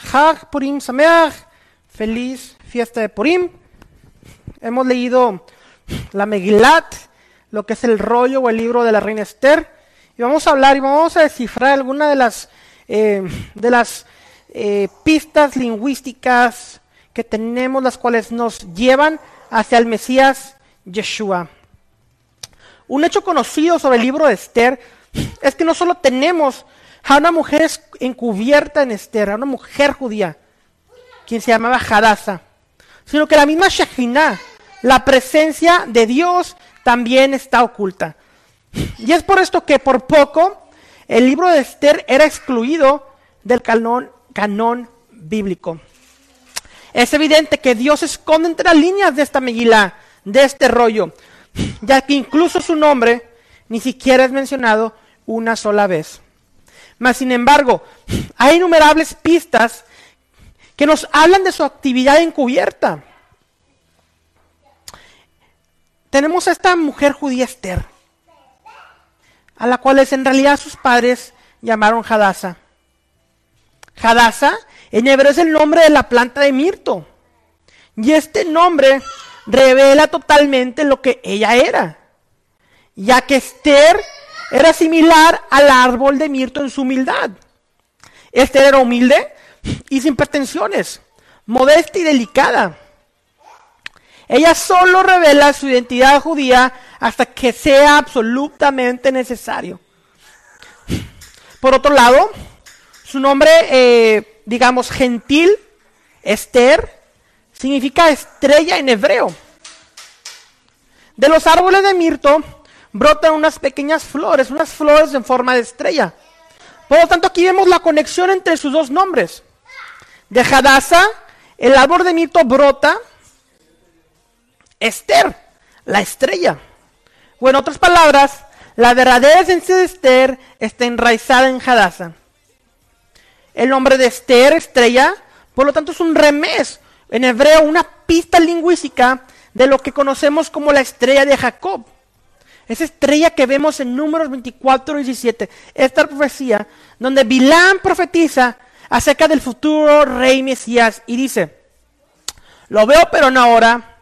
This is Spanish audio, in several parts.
Hag Purim Sameach, feliz fiesta de Purim. Hemos leído la Megilat, lo que es el rollo o el libro de la reina Esther, y vamos a hablar y vamos a descifrar algunas de las, eh, de las eh, pistas lingüísticas que tenemos, las cuales nos llevan hacia el Mesías Yeshua. Un hecho conocido sobre el libro de Esther es que no solo tenemos a una mujer encubierta en Esther, a una mujer judía, quien se llamaba Hadassah, sino que la misma Shekinah, la presencia de Dios, también está oculta. Y es por esto que por poco el libro de Esther era excluido del canon bíblico. Es evidente que Dios esconde entre las líneas de esta Megilá, de este rollo, ya que incluso su nombre ni siquiera es mencionado una sola vez. Mas, sin embargo, hay innumerables pistas que nos hablan de su actividad encubierta. Tenemos a esta mujer judía Esther, a la cual en realidad sus padres llamaron Hadasa. Hadasa en hebreo es el nombre de la planta de mirto. Y este nombre revela totalmente lo que ella era, ya que Esther era similar al árbol de mirto en su humildad. Esther era humilde y sin pretensiones, modesta y delicada. Ella solo revela su identidad judía hasta que sea absolutamente necesario. Por otro lado, su nombre, eh, digamos, gentil, Esther, significa estrella en hebreo. De los árboles de mirto brotan unas pequeñas flores, unas flores en forma de estrella. Por lo tanto, aquí vemos la conexión entre sus dos nombres. De Hadassah, el árbol de mirto brota. Esther, la estrella. O en otras palabras, la verdadera esencia de Esther está enraizada en Hadassah. El nombre de Esther, estrella, por lo tanto es un remés, en hebreo una pista lingüística de lo que conocemos como la estrella de Jacob. Esa estrella que vemos en números 24 y 17, esta profecía, donde Bilán profetiza acerca del futuro rey Mesías y dice, lo veo pero no ahora,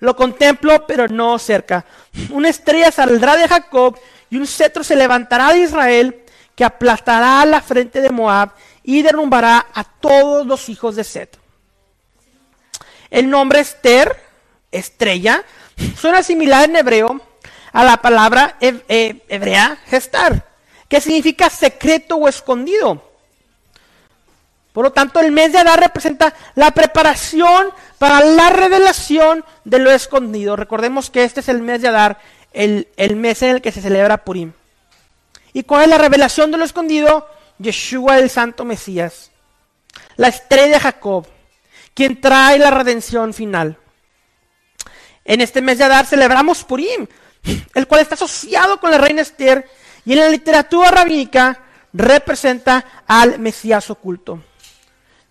lo contemplo pero no cerca. Una estrella saldrá de Jacob y un cetro se levantará de Israel que aplastará la frente de Moab y derrumbará a todos los hijos de Set. El nombre Esther, estrella, suena similar en hebreo a la palabra hebrea gestar, que significa secreto o escondido. Por lo tanto, el mes de Adar representa la preparación para la revelación de lo escondido. Recordemos que este es el mes de Adar, el, el mes en el que se celebra Purim. ¿Y cuál es la revelación de lo escondido? Yeshua el Santo Mesías, la estrella de Jacob, quien trae la redención final. En este mes de Adar celebramos Purim, el cual está asociado con la reina Esther y en la literatura rabínica representa al Mesías oculto.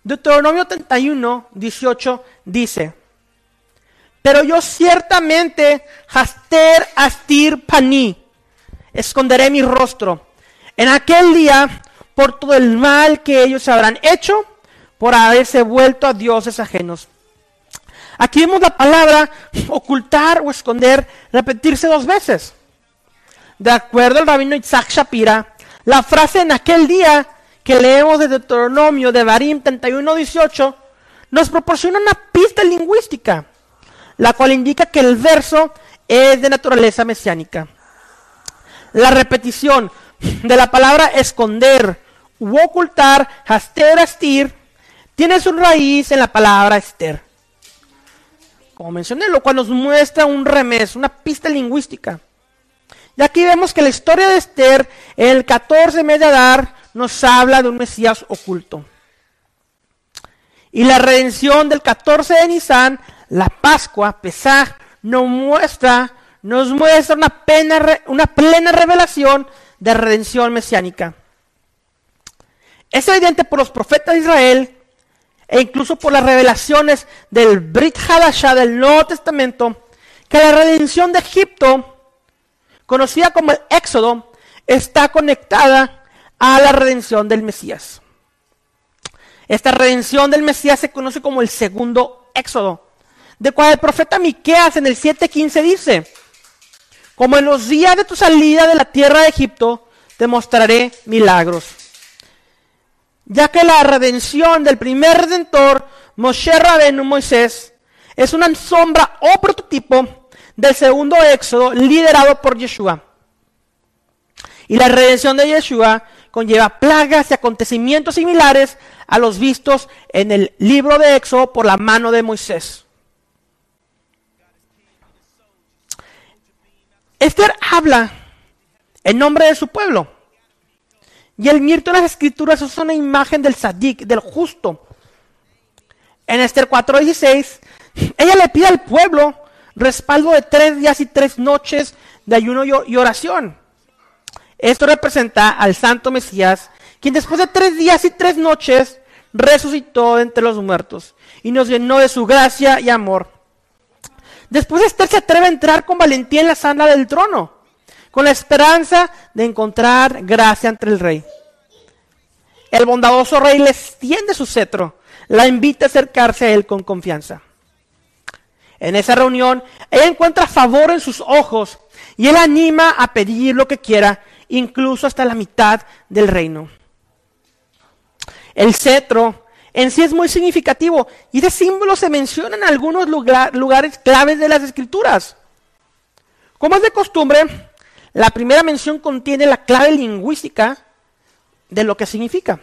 Deuteronomio 31, 18 dice, pero yo ciertamente, Haster Astir Pani, esconderé mi rostro. En aquel día, por todo el mal que ellos habrán hecho, por haberse vuelto a dioses ajenos. Aquí vemos la palabra ocultar o esconder repetirse dos veces. De acuerdo al rabino Isaac Shapira, la frase en aquel día que leemos de Deuteronomio de Barim 31-18 nos proporciona una pista lingüística, la cual indica que el verso es de naturaleza mesiánica. La repetición de la palabra esconder u ocultar, haster, astir, tiene su raíz en la palabra Esther como mencioné, lo cual nos muestra un remés, una pista lingüística. Y aquí vemos que la historia de Esther, el 14 mes de Adar, nos habla de un Mesías oculto. Y la redención del 14 de Nisan, la Pascua, Pesaj, nos muestra, nos muestra una, una plena revelación de redención mesiánica. Es evidente por los profetas de Israel e incluso por las revelaciones del Brit Hadashah del Nuevo Testamento, que la redención de Egipto, conocida como el Éxodo, está conectada a la redención del Mesías. Esta redención del Mesías se conoce como el segundo éxodo, de cual el profeta Miqueas en el 7:15 dice: Como en los días de tu salida de la tierra de Egipto, te mostraré milagros. Ya que la redención del primer redentor, Moshe Rabenu Moisés, es una sombra o prototipo del segundo éxodo liderado por Yeshua. Y la redención de Yeshua conlleva plagas y acontecimientos similares a los vistos en el libro de Éxodo por la mano de Moisés. Esther habla en nombre de su pueblo. Y el mirto de las escrituras es una imagen del sadik, del justo. En Esther 4:16, ella le pide al pueblo respaldo de tres días y tres noches de ayuno y oración. Esto representa al santo Mesías, quien después de tres días y tres noches resucitó entre los muertos y nos llenó de su gracia y amor. Después Esther se atreve a entrar con valentía en la sala del trono, con la esperanza de encontrar gracia entre el rey. El bondadoso rey le extiende su cetro, la invita a acercarse a él con confianza. En esa reunión, ella encuentra favor en sus ojos y él anima a pedir lo que quiera incluso hasta la mitad del reino. El cetro en sí es muy significativo y ese símbolo se menciona en algunos lugares claves de las escrituras. Como es de costumbre, la primera mención contiene la clave lingüística de lo que significa.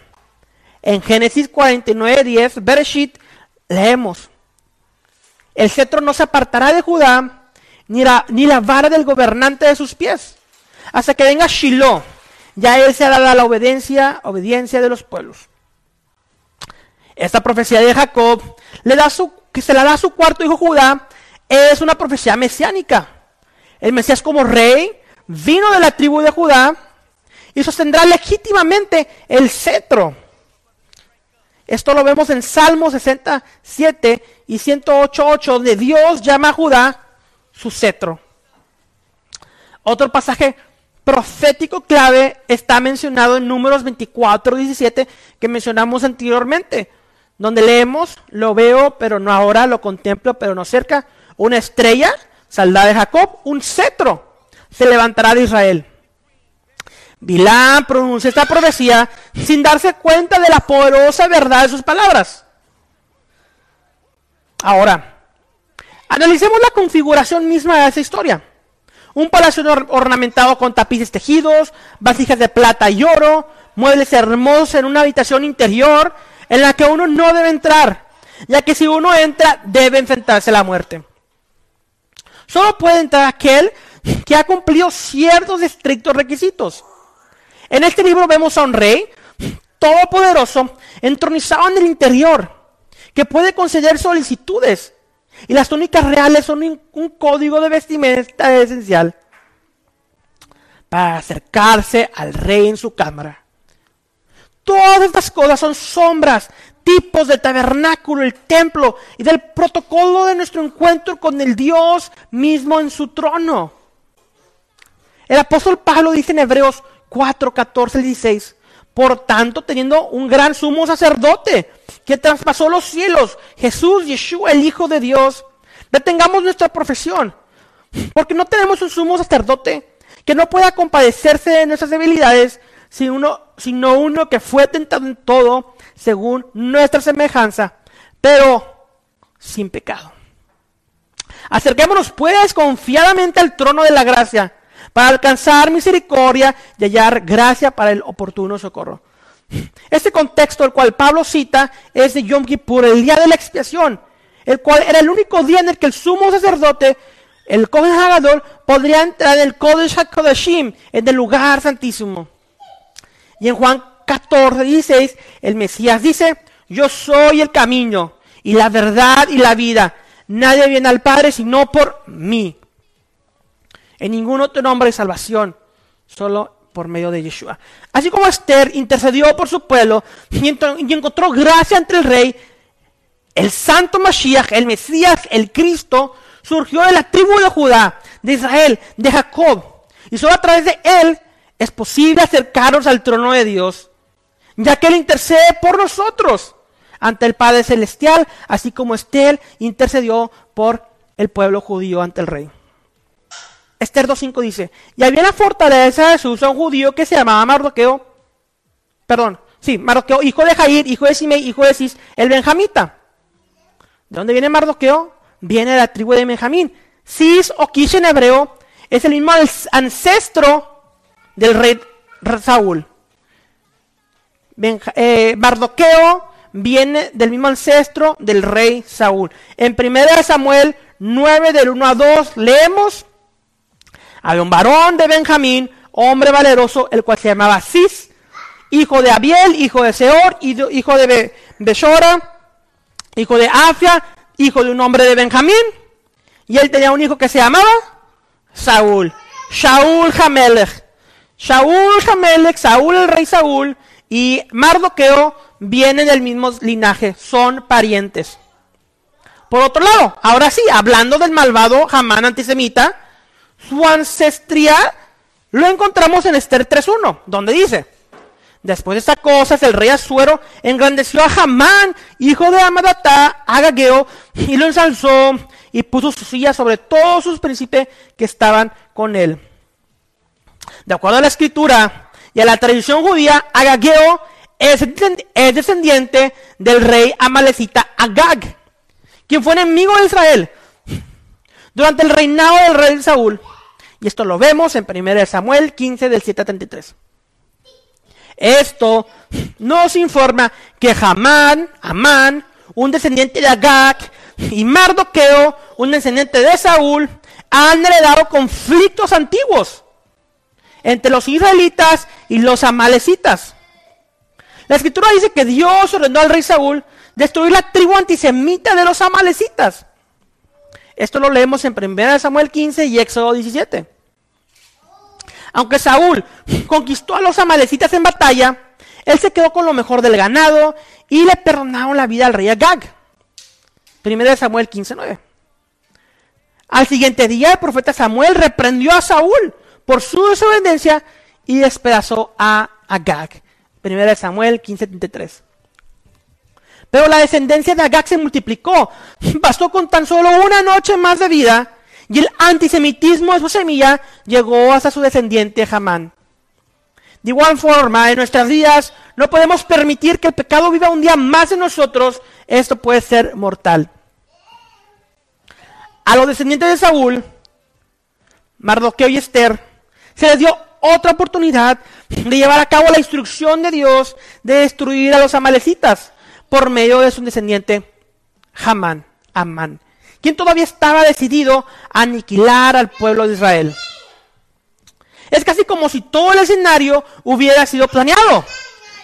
En Génesis 49, 10, Bereshit, leemos, el cetro no se apartará de Judá, ni ni la vara del gobernante de sus pies hasta que venga Shiloh. Ya él se hará la obediencia, obediencia de los pueblos. Esta profecía de Jacob, le da su, que se la da a su cuarto hijo Judá, es una profecía mesiánica. El Mesías como rey vino de la tribu de Judá y sostendrá legítimamente el cetro. Esto lo vemos en Salmo 67 y 108.8, donde Dios llama a Judá su cetro. Otro pasaje profético clave está mencionado en números 24, 17 que mencionamos anteriormente, donde leemos, lo veo, pero no ahora, lo contemplo, pero no cerca, una estrella saldrá de Jacob, un cetro se levantará de Israel. Bilán pronuncia esta profecía sin darse cuenta de la poderosa verdad de sus palabras. Ahora, analicemos la configuración misma de esa historia. Un palacio ornamentado con tapices tejidos, vasijas de plata y oro, muebles hermosos en una habitación interior en la que uno no debe entrar, ya que si uno entra debe enfrentarse a la muerte. Solo puede entrar aquel que ha cumplido ciertos estrictos requisitos. En este libro vemos a un rey todopoderoso entronizado en el interior, que puede conceder solicitudes y las túnicas reales son un código de vestimenta esencial para acercarse al rey en su cámara. Todas estas cosas son sombras, tipos del tabernáculo, el templo y del protocolo de nuestro encuentro con el Dios mismo en su trono. El apóstol Pablo dice en Hebreos 4, 14 y 16, por tanto, teniendo un gran sumo sacerdote que traspasó los cielos, Jesús, Yeshua, el Hijo de Dios, detengamos nuestra profesión, porque no tenemos un sumo sacerdote que no pueda compadecerse de nuestras debilidades, sino uno, que fue tentado en todo según nuestra semejanza, pero sin pecado. Acerquémonos pues confiadamente al trono de la gracia para alcanzar misericordia y hallar gracia para el oportuno socorro. Este contexto, el cual Pablo cita, es de Yom Kippur, el día de la expiación, el cual era el único día en el que el sumo sacerdote, el Kohen Hagadol, podría entrar en el Kodesh HaKodashim, en el lugar santísimo. Y en Juan 14, 16, el Mesías dice, yo soy el camino y la verdad y la vida. Nadie viene al Padre sino por mí. En ningún otro nombre de salvación, solo por medio de Yeshua. Así como Esther intercedió por su pueblo y, encontró gracia entre el rey, el santo Mashiach, el Mesías, el Cristo, surgió de la tribu de Judá, de Israel, de Jacob. Y solo a través de él es posible acercarnos al trono de Dios, ya que él intercede por nosotros, ante el Padre Celestial, así como Esther intercedió por el pueblo judío ante el rey. Esther 2.5 dice, y había en la fortaleza de Susa un judío que se llamaba Mardoqueo, perdón, sí, Mardoqueo, hijo de Jair, hijo de Simei, hijo de Cis, el benjamita. ¿De dónde viene Mardoqueo? Viene de la tribu de Benjamín. Cis o Kish en hebreo es el mismo ancestro del rey Saúl. Eh, Mardoqueo viene del mismo ancestro del rey Saúl. En 1 Samuel 9 del 1 a 2 leemos, había un varón de Benjamín, hombre valeroso, el cual se llamaba Cis, hijo de Abiel, hijo de Seor, hijo de Beshora, hijo de Afia, hijo de un hombre de Benjamín. Y él tenía un hijo que se llamaba Saúl. Shaul Hamelech. Shaul Hamelech, Saúl el rey Saúl y Mardoqueo vienen del mismo linaje, son parientes. Por otro lado, ahora sí, hablando del malvado Hamán antisemita, su ancestría lo encontramos en Esther 3.1, donde dice, después de estas cosas el rey Asuero engrandeció a Hamán, hijo de Amadatá, Agageo, y lo ensalzó y puso su silla sobre todos sus príncipes que estaban con él. De acuerdo a la escritura y a la tradición judía, Agageo es, descendiente del rey amalecita Agag, quien fue enemigo de Israel durante el reinado del rey Saúl. Y esto lo vemos en 1 Samuel 15 del 7 33. Esto nos informa que Hamán, Amán, un descendiente de Agag, y Mardoqueo, un descendiente de Saúl, han heredado conflictos antiguos entre los israelitas y los amalecitas. La escritura dice que Dios ordenó al rey Saúl destruir la tribu antisemita de los amalecitas. Esto lo leemos en 1 Samuel 15 y Éxodo 17. Aunque Saúl conquistó a los amalecitas en batalla, él se quedó con lo mejor del ganado y le perdonaron la vida al rey Agag. 1 Samuel 15, 9. Al siguiente día el profeta Samuel reprendió a Saúl por su desobediencia y despedazó a Agag. 1 Samuel 15:33. Pero la descendencia de Agag se multiplicó. Bastó con tan solo una noche más de vida y el antisemitismo de su semilla llegó hasta su descendiente Hamán. De igual forma, en nuestras vidas no podemos permitir que el pecado viva un día más en nosotros. Esto puede ser mortal. A los descendientes de Saúl, Mardoqueo y Esther, se les dio otra oportunidad de llevar a cabo la instrucción de Dios de destruir a los amalecitas por medio de su descendiente Hamán, Amán, quien todavía estaba decidido a aniquilar al pueblo de Israel. Es casi como si todo el escenario hubiera sido planeado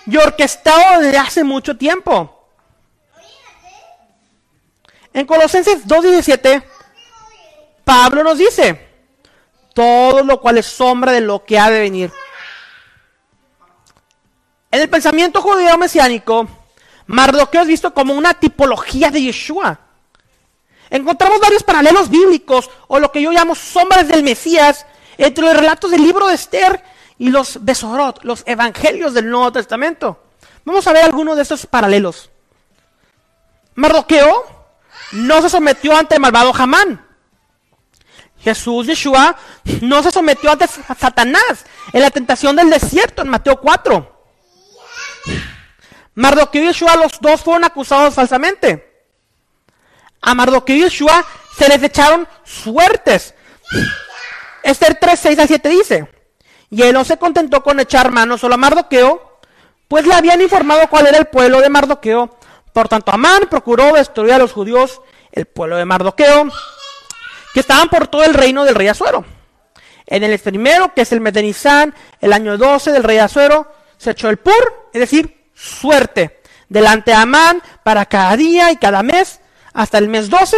y orquestado desde hace mucho tiempo. En Colosenses 2.17, Pablo nos dice, todo lo cual es sombra de lo que ha de venir. En el pensamiento judío mesiánico, Mardoqueo es visto como una tipología de Yeshua. Encontramos varios paralelos bíblicos, o lo que yo llamo sombras del Mesías, entre los relatos del libro de Esther y los Besorot, los evangelios del Nuevo Testamento. Vamos a ver algunos de estos paralelos. Mardoqueo no se sometió ante el malvado Hamán. Jesús, Yeshua, no se sometió ante Satanás en la tentación del desierto en Mateo 4. Mardoqueo y Yeshua, los dos fueron acusados falsamente. A Mardoqueo y Yeshua se les echaron suertes. Esther 3, 6 a 7 dice, y él no se contentó con echar mano solo a Mardoqueo, pues le habían informado cuál era el pueblo de Mardoqueo. Por tanto, Amán procuró destruir a los judíos, el pueblo de Mardoqueo, que estaban por todo el reino del rey Azuero. En el primero, que es el mes el año 12 del rey Azuero, se echó el pur, es decir, suerte, delante de Amán para cada día y cada mes, hasta el mes 12,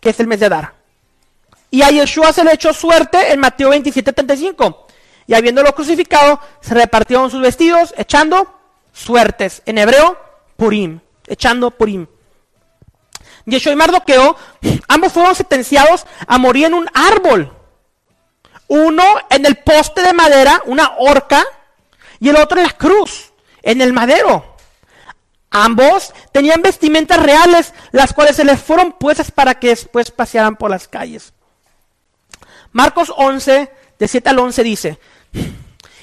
que es el mes de Adar. Y a Yeshua se le echó suerte en Mateo 27, 35. Y habiéndolo crucificado, se repartieron sus vestidos, echando suertes. En hebreo, purim, echando purim. Yeshua y Mardoqueo, ambos fueron sentenciados a morir en un árbol. Uno en el poste de madera, una horca, y el otro en la cruz, en el madero. Ambos tenían vestimentas reales, las cuales se les fueron puestas para que después pasearan por las calles. Marcos 11, de 7 al 11 dice,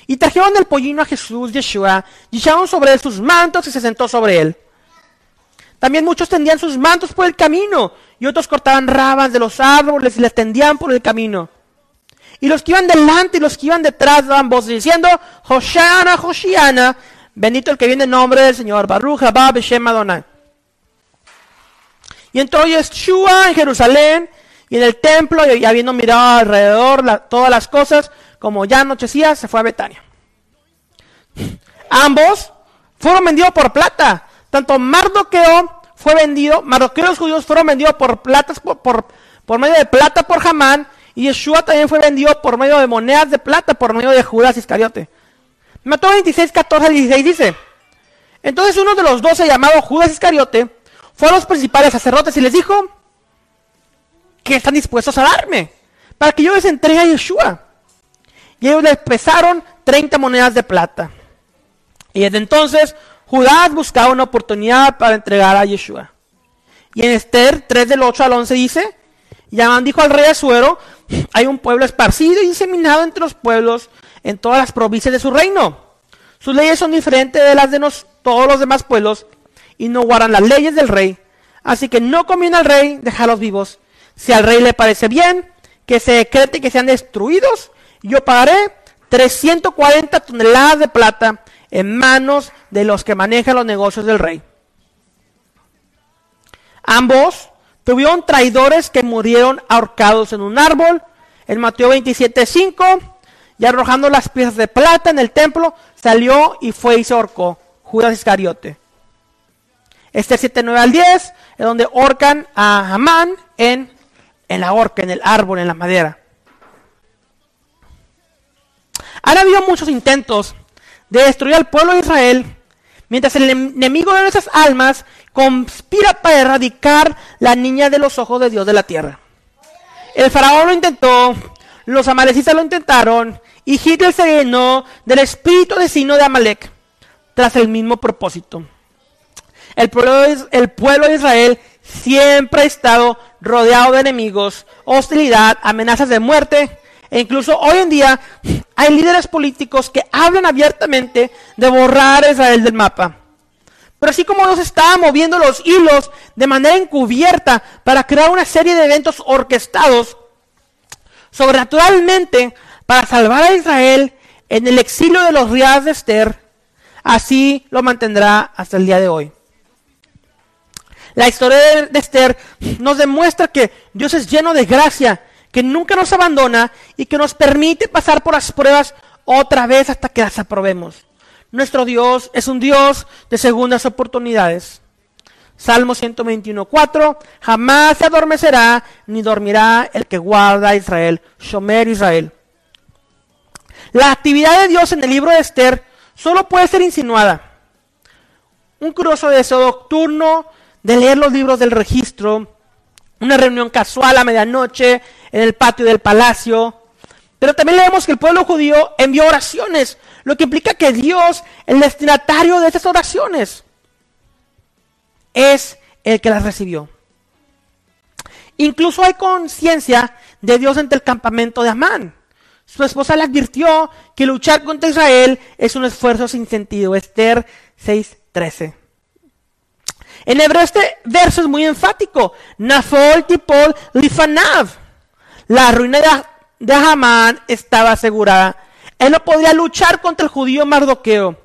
y trajeron el pollino a Jesús, Yeshua, y echaron sobre él sus mantos y se sentó sobre él. También muchos tendían sus mantos por el camino, y otros cortaban rabas de los árboles y les tendían por el camino. Y los que iban delante y los que iban detrás daban diciendo, bendito el que viene en nombre del Señor, Baruch Beshem Adonai. Y entró Yeshua en Jerusalén y en el templo, y habiendo mirado alrededor todas las cosas, como ya anochecía, se fue a Betania. Ambos fueron vendidos por plata. Tanto Mardoqueo fue vendido, Mardoqueo y los judíos fueron vendidos por plata, por, por, medio de plata por Hamán, y Yeshua también fue vendido por medio de monedas de plata, por medio de Judas Iscariote. Mató 26, 14 16 dice. Entonces uno de los doce llamado Judas Iscariote fue a los principales sacerdotes y les dijo, ¿qué están dispuestos a darme? Para que yo les entregue a Yeshua. Y ellos les pesaron 30 monedas de plata. Y desde entonces Judas buscaba una oportunidad para entregar a Yeshua. Y en Esther 3 del 8 al 11 dice, Yamán dijo al rey Azuero, hay un pueblo esparcido y diseminado entre los pueblos en todas las provincias de su reino. Sus leyes son diferentes de las de todos los demás pueblos y no guardan las leyes del rey. Así que no conviene al rey dejarlos vivos. Si al rey le parece bien que se decrete que sean destruidos, yo pagaré 340 toneladas de plata en manos de los que manejan los negocios del rey. Ambos tuvieron traidores que murieron ahorcados en un árbol. En Mateo 27:5, y arrojando las piezas de plata en el templo, salió y fue y se. Judas Iscariote. Este 7, al 10, es donde ahorcan a Amán en, en la horca, en el árbol, en la madera. Han habido muchos intentos de destruir al pueblo de Israel, mientras el enemigo de nuestras almas conspira para erradicar la niña de los ojos de Dios de la tierra. El faraón lo intentó, los amalecitas lo intentaron, y Hitler se llenó del espíritu de sino de Amalek, tras el mismo propósito. El pueblo, el pueblo de Israel siempre ha estado rodeado de enemigos, hostilidad, amenazas de muerte, e incluso hoy en día hay líderes políticos que hablan abiertamente de borrar a Israel del mapa. Pero así como Dios está moviendo los hilos de manera encubierta para crear una serie de eventos orquestados, sobrenaturalmente para salvar a Israel en el exilio de los ríos de Esther, así lo mantendrá hasta el día de hoy. La historia de Esther nos demuestra que Dios es lleno de gracia que nunca nos abandona y que nos permite pasar por las pruebas otra vez hasta que las aprobemos. Nuestro Dios es un Dios de segundas oportunidades. Salmo 121, 4. Jamás se adormecerá ni dormirá el que guarda a Israel. Shomer Israel. La actividad de Dios en el libro de Esther solo puede ser insinuada. Un curioso deseo nocturno de leer los libros del registro una reunión casual a medianoche en el patio del palacio. Pero también leemos que el pueblo judío envió oraciones, lo que implica que Dios, el destinatario de esas oraciones, es el que las recibió. Incluso hay conciencia de Dios entre el campamento de Amán. Su esposa le advirtió que luchar contra Israel es un esfuerzo sin sentido. Esther 6:13. En hebreo este verso es muy enfático. Nafol tipol lifanav. La ruina de, Hamán estaba asegurada. Él no podía luchar contra el judío Mardoqueo.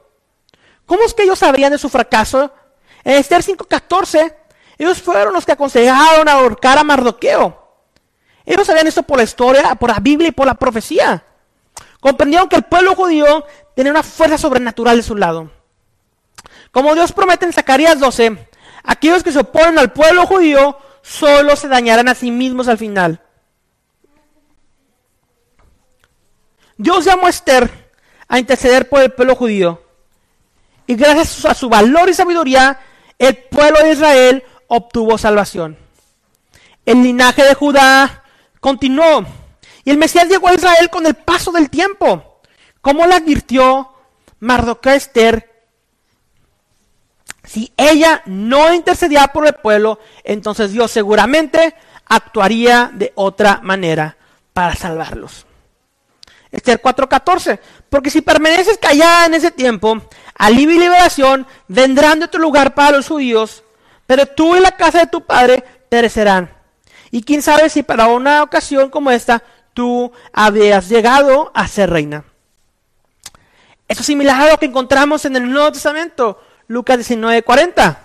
¿Cómo es que ellos sabían de su fracaso? En Esther 5.14, ellos fueron los que aconsejaron ahorcar a Mardoqueo. Ellos sabían esto por la historia, por la Biblia y por la profecía. Comprendieron que el pueblo judío tenía una fuerza sobrenatural de su lado. Como Dios promete en Zacarías 12, aquellos que se oponen al pueblo judío solo se dañarán a sí mismos al final. Dios llamó a Esther a interceder por el pueblo judío. Y gracias a su valor y sabiduría, el pueblo de Israel obtuvo salvación. El linaje de Judá continuó. Y el Mesías llegó a Israel con el paso del tiempo. Como le advirtió Mardoqueo Esther Si ella no intercedía por el pueblo, entonces Dios seguramente actuaría de otra manera para salvarlos. Esther 4:14, porque si permaneces callada en ese tiempo, alivio y liberación vendrán de tu lugar para los judíos, pero tú y la casa de tu padre perecerán. Y quién sabe si para una ocasión como esta tú habías llegado a ser reina. Eso es similar a lo que encontramos en el Nuevo Testamento, Lucas 19:40.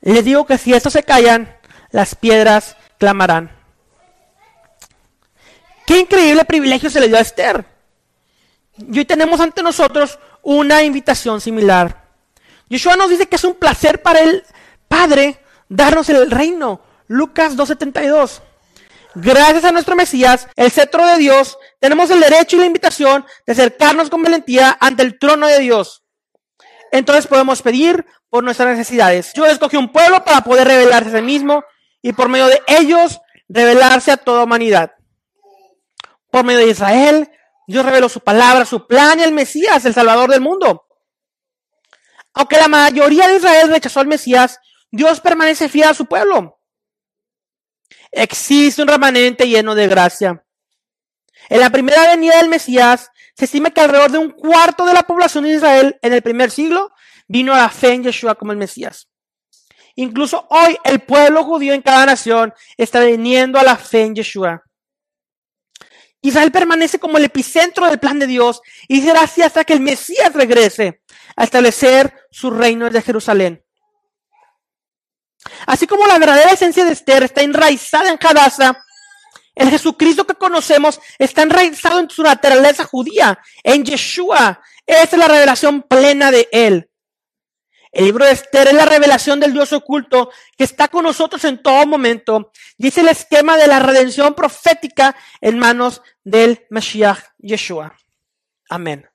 Les digo que si estos se callan, las piedras clamarán. Qué increíble privilegio se le dio a Esther. Y hoy tenemos ante nosotros una invitación similar. Yeshua nos dice que es un placer para el Padre darnos el reino. Lucas 2.72. Gracias a nuestro Mesías, el cetro de Dios, tenemos el derecho y la invitación de acercarnos con valentía ante el trono de Dios. Entonces podemos pedir por nuestras necesidades. Yo escogí un pueblo para poder revelarse a sí mismo y por medio de ellos revelarse a toda humanidad por medio de Israel. Dios reveló su palabra, su plan y el Mesías, el Salvador del mundo. Aunque la mayoría de Israel rechazó al Mesías, Dios permanece fiel a su pueblo. Existe un remanente lleno de gracia. En la primera venida del Mesías, se estima que alrededor de un cuarto de la población de Israel en el primer siglo vino a la fe en Yeshua como el Mesías. Incluso hoy el pueblo judío en cada nación está viniendo a la fe en Yeshua. Israel permanece como el epicentro del plan de Dios y será así hasta que el Mesías regrese a establecer su reino desde Jerusalén. Así como la verdadera esencia de Esther está enraizada en Hadassah, el Jesucristo que conocemos está enraizado en su naturaleza judía, en Yeshua. Esa es la revelación plena de Él. El libro de Esther es la revelación del Dios oculto que está con nosotros en todo momento es el esquema de la redención profética en manos del Mashiach Yeshua. Amén.